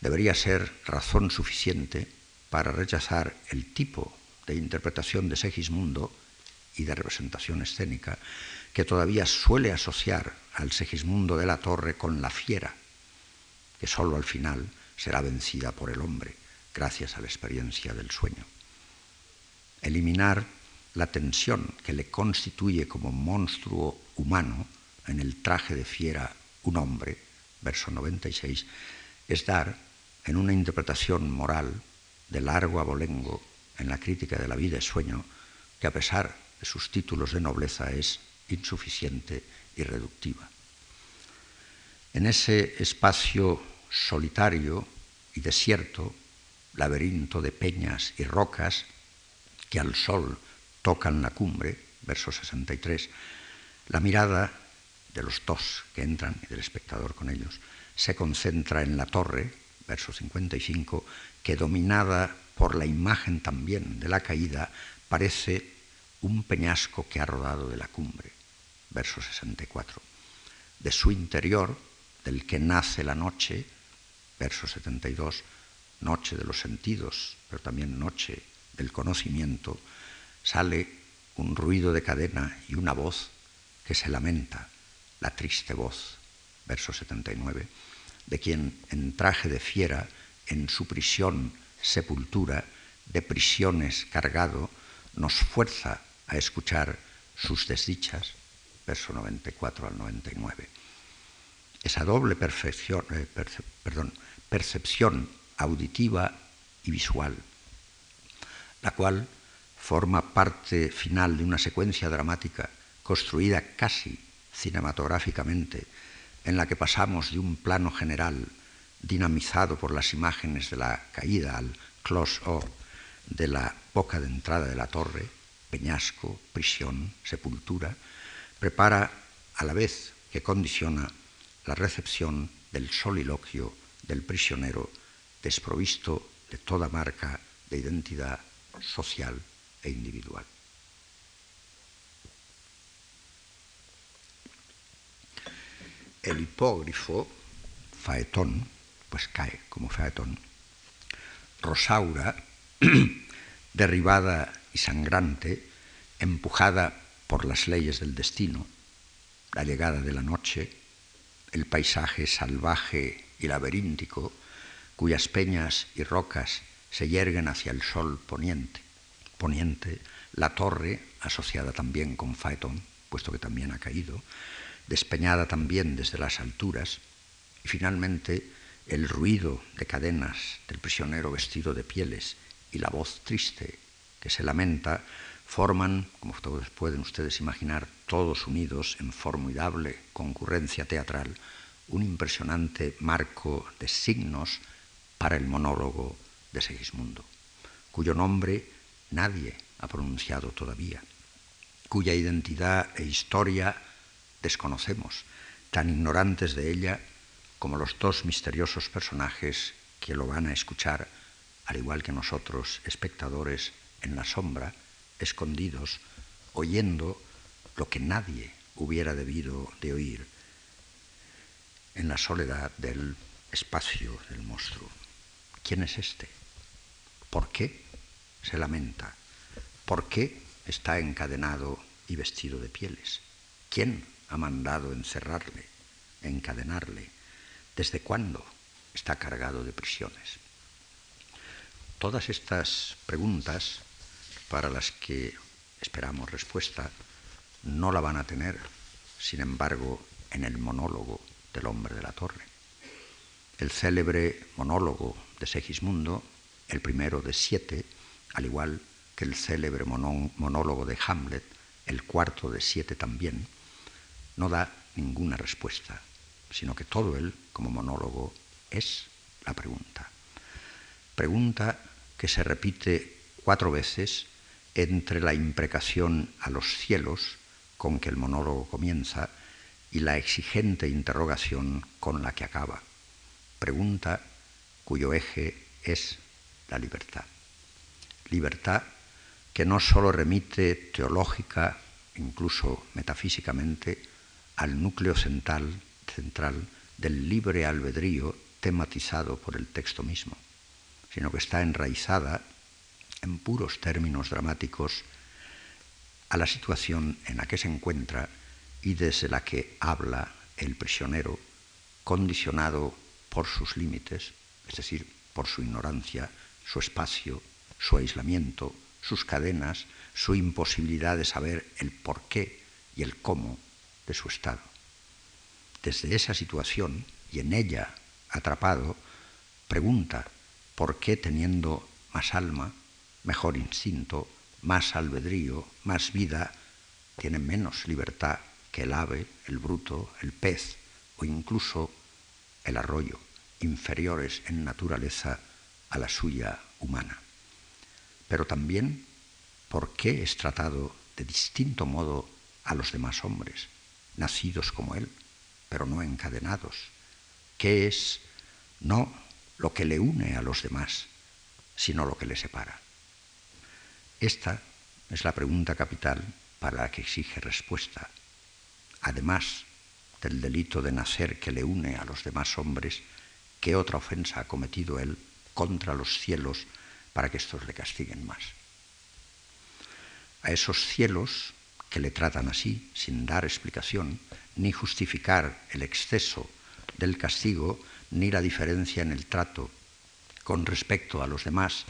debería ser razón suficiente para rechazar el tipo de interpretación de Segismundo y de representación escénica que todavía suele asociar al Segismundo de la Torre con la fiera, que sólo al final será vencida por el hombre, gracias a la experiencia del sueño. Eliminar la tensión que le constituye como monstruo humano en el traje de fiera un hombre, verso 96, es dar, en una interpretación moral de largo abolengo en la crítica de la vida y sueño, que a pesar de sus títulos de nobleza es insuficiente y reductiva. En ese espacio solitario y desierto, laberinto de peñas y rocas que al sol tocan la cumbre, verso 63, la mirada de los dos que entran y del espectador con ellos se concentra en la torre, verso 55, que dominada por la imagen también de la caída parece un peñasco que ha rodado de la cumbre, verso 64. De su interior, del que nace la noche, verso 72, noche de los sentidos, pero también noche del conocimiento, sale un ruido de cadena y una voz que se lamenta, la triste voz, verso 79, de quien en traje de fiera, en su prisión, sepultura, de prisiones cargado, nos fuerza a escuchar sus desdichas, verso 94 al 99. Esa doble eh, perdón, percepción auditiva y visual, la cual forma parte final de una secuencia dramática construida casi cinematográficamente, en la que pasamos de un plano general dinamizado por las imágenes de la caída al close-up de la boca de entrada de la torre, peñasco, prisión, sepultura, prepara a la vez que condiciona la recepción del soliloquio del prisionero desprovisto de toda marca de identidad social e individual. El hipógrifo, faetón, pues cae como faetón, Rosaura, derribada y sangrante, empujada por las leyes del destino, la llegada de la noche, el paisaje salvaje y laberíntico, cuyas peñas y rocas se yerguen hacia el sol poniente. Poniente, la torre, asociada también con Faetón, puesto que también ha caído, despeñada también desde las alturas, y finalmente el ruido de cadenas del prisionero vestido de pieles y la voz triste que se lamenta forman, como todos pueden ustedes imaginar, todos unidos en formidable concurrencia teatral, un impresionante marco de signos para el monólogo de Segismundo, cuyo nombre nadie ha pronunciado todavía, cuya identidad e historia desconocemos, tan ignorantes de ella como los dos misteriosos personajes que lo van a escuchar, al igual que nosotros, espectadores, en la sombra, escondidos, oyendo lo que nadie hubiera debido de oír en la soledad del espacio del monstruo. ¿Quién es este? ¿Por qué se lamenta? ¿Por qué está encadenado y vestido de pieles? ¿Quién ha mandado encerrarle, encadenarle? ¿Desde cuándo está cargado de prisiones? Todas estas preguntas, para las que esperamos respuesta, no la van a tener, sin embargo, en el monólogo del hombre de la torre. El célebre monólogo de Segismundo, el primero de siete, al igual que el célebre monólogo de Hamlet, el cuarto de siete también, no da ninguna respuesta, sino que todo él, como monólogo, es la pregunta. Pregunta que se repite cuatro veces entre la imprecación a los cielos con que el monólogo comienza y la exigente interrogación con la que acaba. Pregunta cuyo eje es la libertad. Libertad que no sólo remite teológica, incluso metafísicamente, al núcleo central, central del libre albedrío tematizado por el texto mismo, sino que está enraizada en puros términos dramáticos a la situación en la que se encuentra y desde la que habla el prisionero, condicionado por sus límites, es decir, por su ignorancia, su espacio, su aislamiento, sus cadenas, su imposibilidad de saber el porqué y el cómo de su estado. Desde esa situación y en ella atrapado, pregunta por qué teniendo más alma, mejor instinto, más albedrío, más vida, tiene menos libertad que el ave, el bruto, el pez o incluso el arroyo, inferiores en naturaleza a la suya humana. Pero también por qué es tratado de distinto modo a los demás hombres, nacidos como él, pero no encadenados. ¿Qué es no lo que le une a los demás, sino lo que le separa? Esta es la pregunta capital para la que exige respuesta, además del delito de nacer que le une a los demás hombres, ¿qué otra ofensa ha cometido él contra los cielos para que estos le castiguen más? A esos cielos que le tratan así, sin dar explicación, ni justificar el exceso del castigo, ni la diferencia en el trato con respecto a los demás,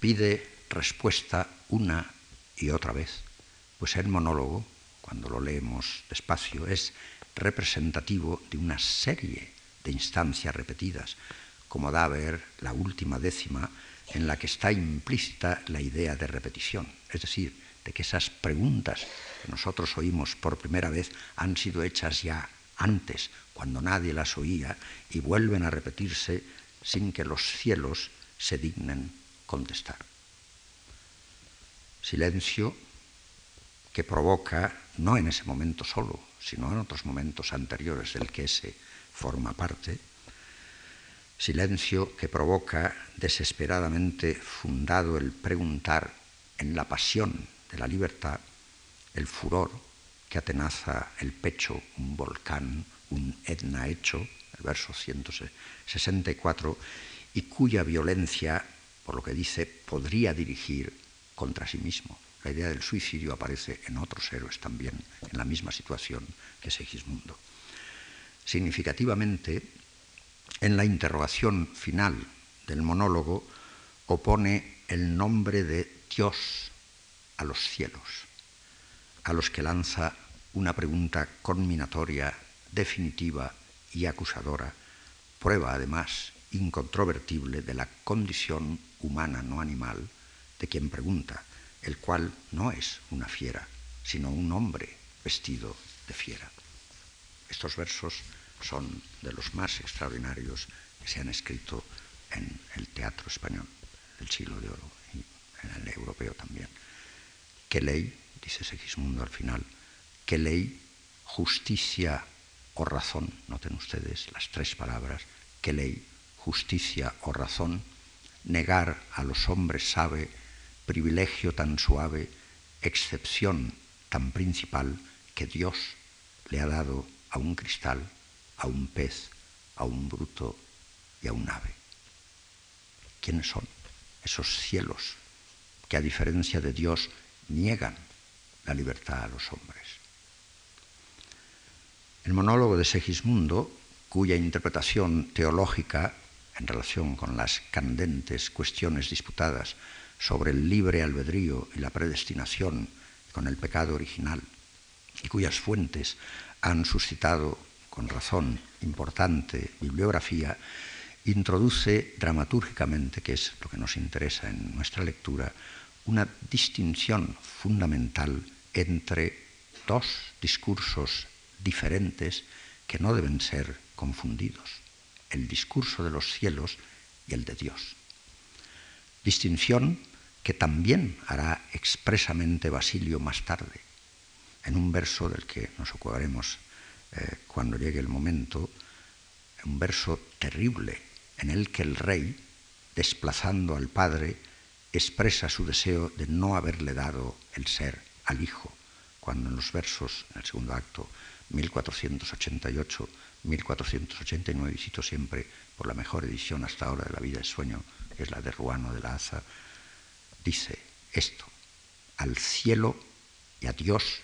pide respuesta una y otra vez, pues el monólogo, cuando lo leemos despacio, es representativo de una serie de instancias repetidas, como da a ver la última décima en la que está implícita la idea de repetición, es decir, de que esas preguntas que nosotros oímos por primera vez han sido hechas ya antes, cuando nadie las oía, y vuelven a repetirse sin que los cielos se dignen contestar. Silencio que provoca, no en ese momento solo, sino en otros momentos anteriores del que ese forma parte, silencio que provoca desesperadamente fundado el preguntar en la pasión de la libertad, el furor que atenaza el pecho, un volcán, un Etna hecho, el verso 164, y cuya violencia, por lo que dice, podría dirigir contra sí mismo. La idea del suicidio aparece en otros héroes también, en la misma situación que Segismundo. Significativamente, en la interrogación final del monólogo opone el nombre de Dios a los cielos, a los que lanza una pregunta conminatoria, definitiva y acusadora, prueba además incontrovertible de la condición humana no animal de quien pregunta, el cual no es una fiera, sino un hombre vestido de fiera. Estos versos son de los más extraordinarios que se han escrito en el teatro español del siglo de oro y en el europeo también. ¿Qué ley, dice Segismundo al final, qué ley, justicia o razón, noten ustedes las tres palabras, qué ley, justicia o razón, negar a los hombres sabe privilegio tan suave, excepción tan principal que Dios le ha dado a un cristal, a un pez, a un bruto y a un ave. ¿Quiénes son esos cielos que a diferencia de Dios niegan la libertad a los hombres? El monólogo de Segismundo, cuya interpretación teológica en relación con las candentes cuestiones disputadas sobre el libre albedrío y la predestinación con el pecado original, y cuyas fuentes han suscitado con razón importante bibliografía, introduce dramatúrgicamente, que es lo que nos interesa en nuestra lectura, una distinción fundamental entre dos discursos diferentes que no deben ser confundidos, el discurso de los cielos y el de Dios. Distinción que también hará expresamente Basilio más tarde, en un verso del que nos ocuparemos eh, cuando llegue el momento, un verso terrible en el que el rey, desplazando al padre, expresa su deseo de no haberle dado el ser al hijo, cuando en los versos, en el segundo acto, 1488, 1489, y cito siempre por la mejor edición hasta ahora de La vida de sueño, que es la de Ruano de la Aza, dice esto, al cielo y a Dios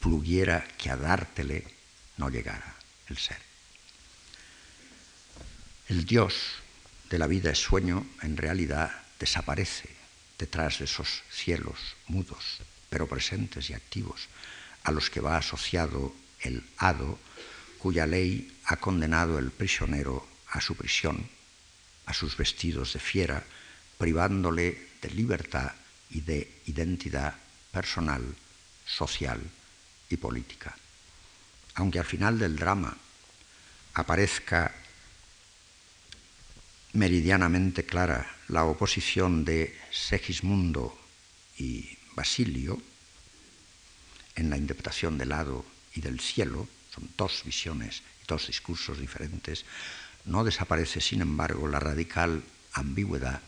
pluguiera que a dártele no llegara el ser. El Dios de la vida es sueño en realidad desaparece detrás de esos cielos mudos, pero presentes y activos, a los que va asociado el hado, cuya ley ha condenado el prisionero a su prisión, a sus vestidos de fiera, privándole de libertad y de identidad personal, social y política. Aunque al final del drama aparezca meridianamente clara la oposición de Segismundo y Basilio en la interpretación del hado y del cielo, son dos visiones y dos discursos diferentes, no desaparece, sin embargo, la radical ambigüedad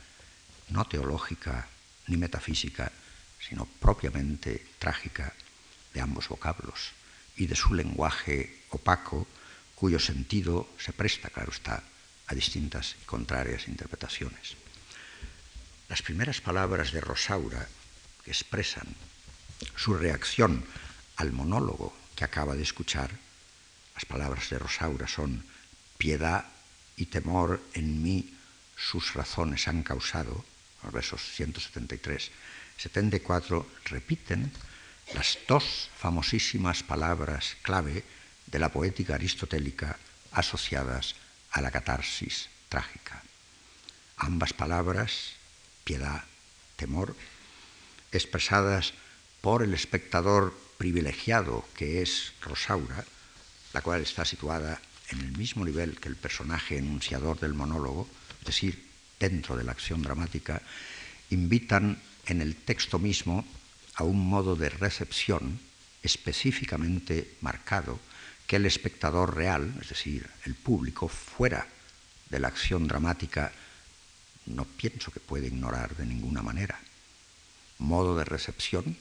no teológica ni metafísica, sino propiamente trágica de ambos vocablos, y de su lenguaje opaco, cuyo sentido se presta, claro está, a distintas y contrarias interpretaciones. Las primeras palabras de Rosaura, que expresan su reacción al monólogo que acaba de escuchar, las palabras de Rosaura son piedad y temor en mí sus razones han causado, los versos 173, 74, repiten las dos famosísimas palabras clave de la poética aristotélica asociadas a la catarsis trágica. Ambas palabras, piedad, temor, expresadas por el espectador privilegiado que es Rosaura, la cual está situada en el mismo nivel que el personaje enunciador del monólogo, es decir, dentro de la acción dramática, invitan en el texto mismo a un modo de recepción específicamente marcado que el espectador real, es decir, el público, fuera de la acción dramática, no pienso que puede ignorar de ninguna manera. Modo de recepción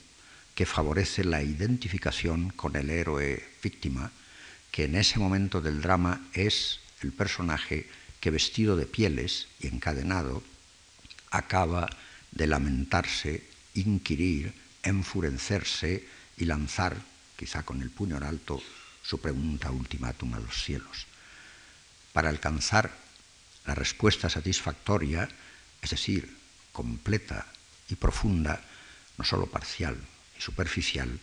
que favorece la identificación con el héroe víctima, que en ese momento del drama es el personaje que vestido de pieles y encadenado acaba de lamentarse, inquirir, enfurecerse y lanzar, quizá con el puño en alto, su pregunta ultimátum a los cielos. Para alcanzar la respuesta satisfactoria, es decir, completa y profunda, no sólo parcial y superficial,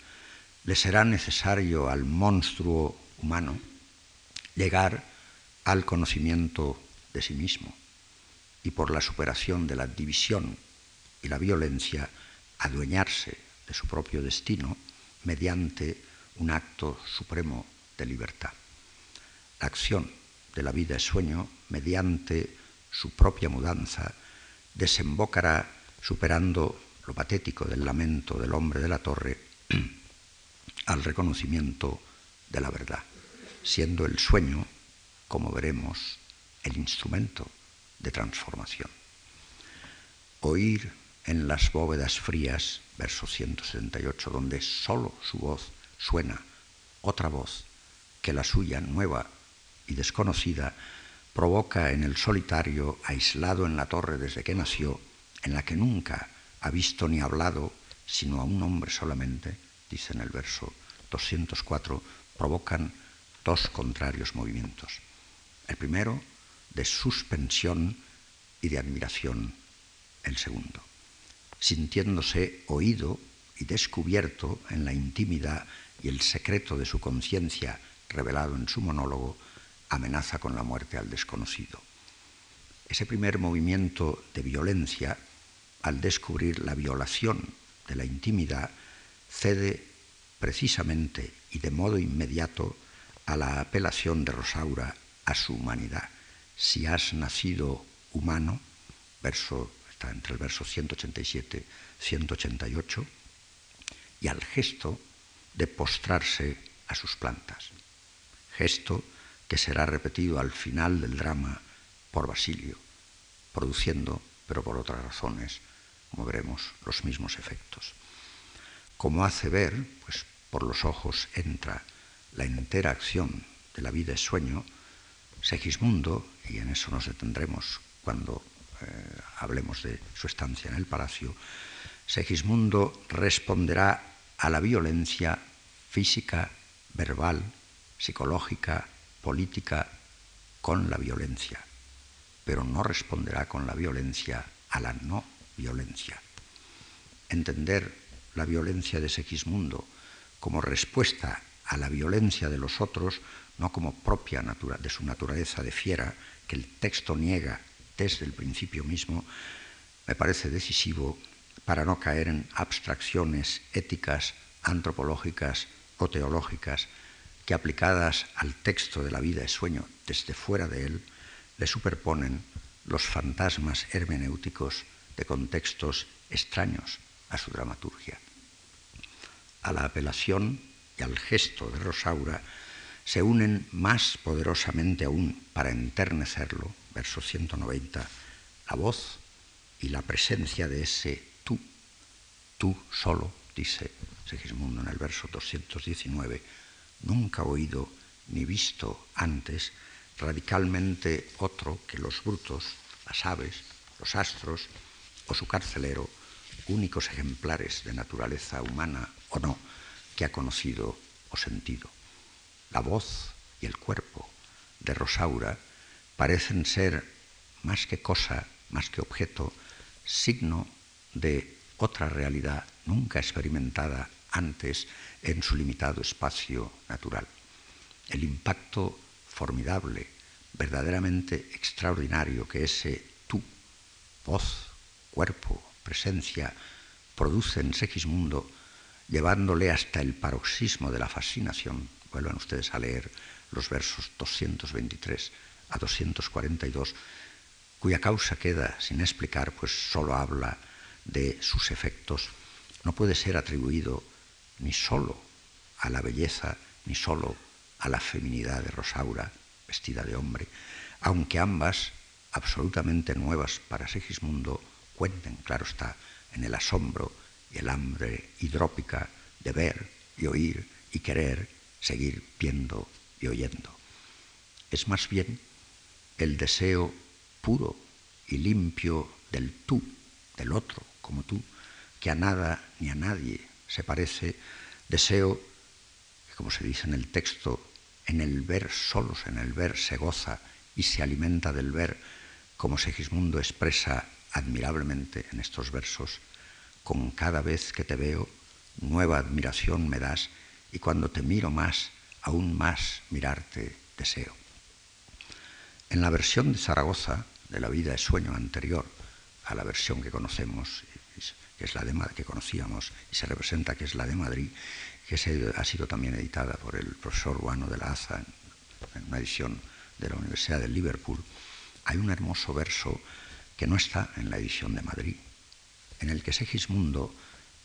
le será necesario al monstruo humano llegar al conocimiento de sí mismo y por la superación de la división y la violencia adueñarse de su propio destino mediante un acto supremo de libertad. La acción de la vida es sueño, mediante su propia mudanza, desembocará superando lo patético del lamento del hombre de la torre al reconocimiento de la verdad, siendo el sueño, como veremos, el instrumento de transformación. Oír en las bóvedas frías, verso 178, donde solo su voz suena, otra voz que la suya nueva y desconocida provoca en el solitario, aislado en la torre desde que nació, en la que nunca ha visto ni hablado, sino a un hombre solamente, dice en el verso 204, provocan dos contrarios movimientos. El primero, de suspensión y de admiración, el segundo, sintiéndose oído y descubierto en la intimidad y el secreto de su conciencia revelado en su monólogo, amenaza con la muerte al desconocido. Ese primer movimiento de violencia, al descubrir la violación de la intimidad, cede precisamente y de modo inmediato a la apelación de Rosaura a su humanidad. Si has nacido humano, verso, está entre el verso 187 188, y al gesto de postrarse a sus plantas gesto que será repetido al final del drama por Basilio, produciendo, pero por otras razones, como veremos, los mismos efectos. Como hace ver, pues por los ojos entra la entera acción de la vida es sueño, Segismundo, y en eso nos detendremos cuando hablemos de su estancia en el palacio, Segismundo responderá a la violencia física, verbal psicológica, política, con la violencia, pero no responderá con la violencia a la no violencia. Entender la violencia de Segismundo como respuesta a la violencia de los otros, no como propia de su naturaleza de fiera, que el texto niega desde el principio mismo, me parece decisivo para no caer en abstracciones éticas, antropológicas o teológicas que aplicadas al texto de la vida de sueño desde fuera de él, le superponen los fantasmas hermenéuticos de contextos extraños a su dramaturgia. A la apelación y al gesto de Rosaura se unen más poderosamente aún para enternecerlo, verso 190, la voz y la presencia de ese tú, tú solo, dice Segismundo en el verso 219, nunca oído ni visto antes, radicalmente otro que los brutos, las aves, los astros o su carcelero, únicos ejemplares de naturaleza humana o no que ha conocido o sentido. La voz y el cuerpo de Rosaura parecen ser más que cosa, más que objeto, signo de otra realidad nunca experimentada antes en su limitado espacio natural. El impacto formidable, verdaderamente extraordinario que ese tú, voz, cuerpo, presencia, produce en Segismundo, llevándole hasta el paroxismo de la fascinación. Vuelvan ustedes a leer los versos 223 a 242, cuya causa queda sin explicar, pues solo habla de sus efectos, no puede ser atribuido ni solo a la belleza, ni solo a la feminidad de Rosaura, vestida de hombre, aunque ambas, absolutamente nuevas para Segismundo, cuenten, claro está, en el asombro y el hambre hidrópica de ver y oír y querer seguir viendo y oyendo. Es más bien el deseo puro y limpio del tú, del otro, como tú, que a nada ni a nadie se parece, deseo que, como se dice en el texto, en el ver solos, en el ver se goza y se alimenta del ver, como Segismundo expresa admirablemente en estos versos, con cada vez que te veo, nueva admiración me das, y cuando te miro más, aún más mirarte deseo. En la versión de Zaragoza de la vida de sueño anterior a la versión que conocemos, que es la de que conocíamos y se representa que es la de Madrid, que ha sido también editada por el profesor Guano de la Aza en una edición de la Universidad de Liverpool, hay un hermoso verso que no está en la edición de Madrid, en el que Segismundo,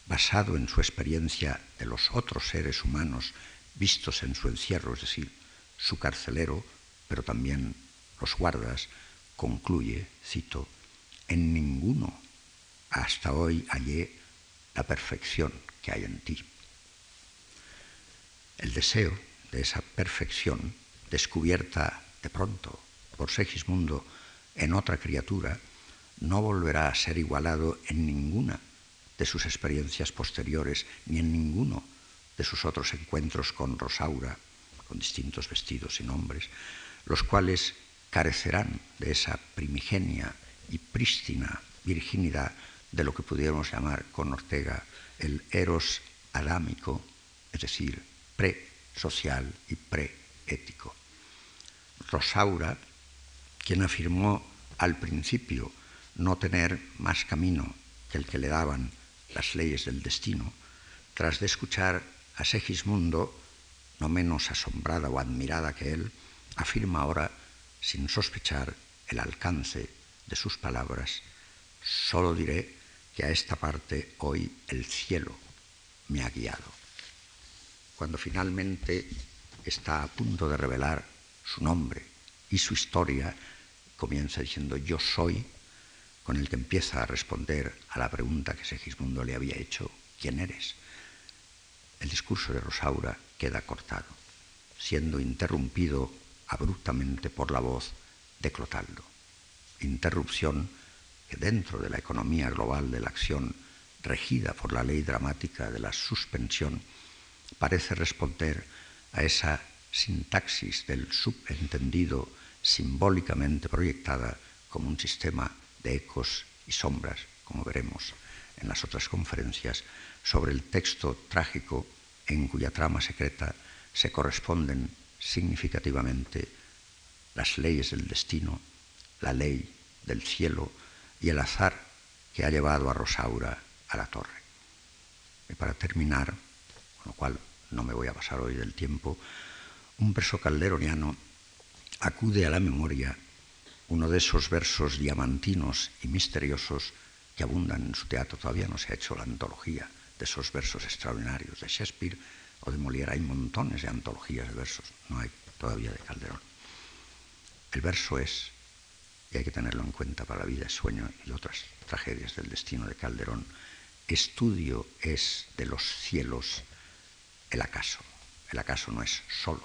basado en su experiencia de los otros seres humanos vistos en su encierro, es decir, su carcelero, pero también los guardas, concluye, cito, en ninguno hasta hoy hallé la perfección que hay en ti. El deseo de esa perfección, descubierta de pronto por Segismundo en otra criatura, no volverá a ser igualado en ninguna de sus experiencias posteriores, ni en ninguno de sus otros encuentros con Rosaura, con distintos vestidos y nombres, los cuales carecerán de esa primigenia y prístina virginidad de lo que pudiéramos llamar con Ortega el eros adámico, es decir, pre-social y pre-ético. Rosaura, quien afirmó al principio no tener más camino que el que le daban las leyes del destino, tras de escuchar a Segismundo, no menos asombrada o admirada que él, afirma ahora, sin sospechar el alcance de sus palabras, solo diré que a esta parte hoy el cielo me ha guiado. Cuando finalmente está a punto de revelar su nombre y su historia, comienza diciendo yo soy, con el que empieza a responder a la pregunta que Segismundo le había hecho, ¿quién eres? El discurso de Rosaura queda cortado, siendo interrumpido abruptamente por la voz de Clotaldo. Interrupción que dentro de la economía global de la acción regida por la ley dramática de la suspensión parece responder a esa sintaxis del subentendido simbólicamente proyectada como un sistema de ecos y sombras, como veremos en las otras conferencias, sobre el texto trágico en cuya trama secreta se corresponden significativamente las leyes del destino, la ley del cielo y el azar que ha llevado a Rosaura a la torre. Y para terminar, con lo cual no me voy a pasar hoy del tiempo, un verso calderoniano acude a la memoria uno de esos versos diamantinos y misteriosos que abundan en su teatro. Todavía no se ha hecho la antología de esos versos extraordinarios de Shakespeare o de Molière. Hay montones de antologías de versos, no hay todavía de Calderón. El verso es y hay que tenerlo en cuenta para la vida, sueño y otras tragedias del destino de Calderón, estudio es de los cielos el acaso, el acaso no es solo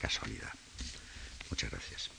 casualidad. Muchas gracias.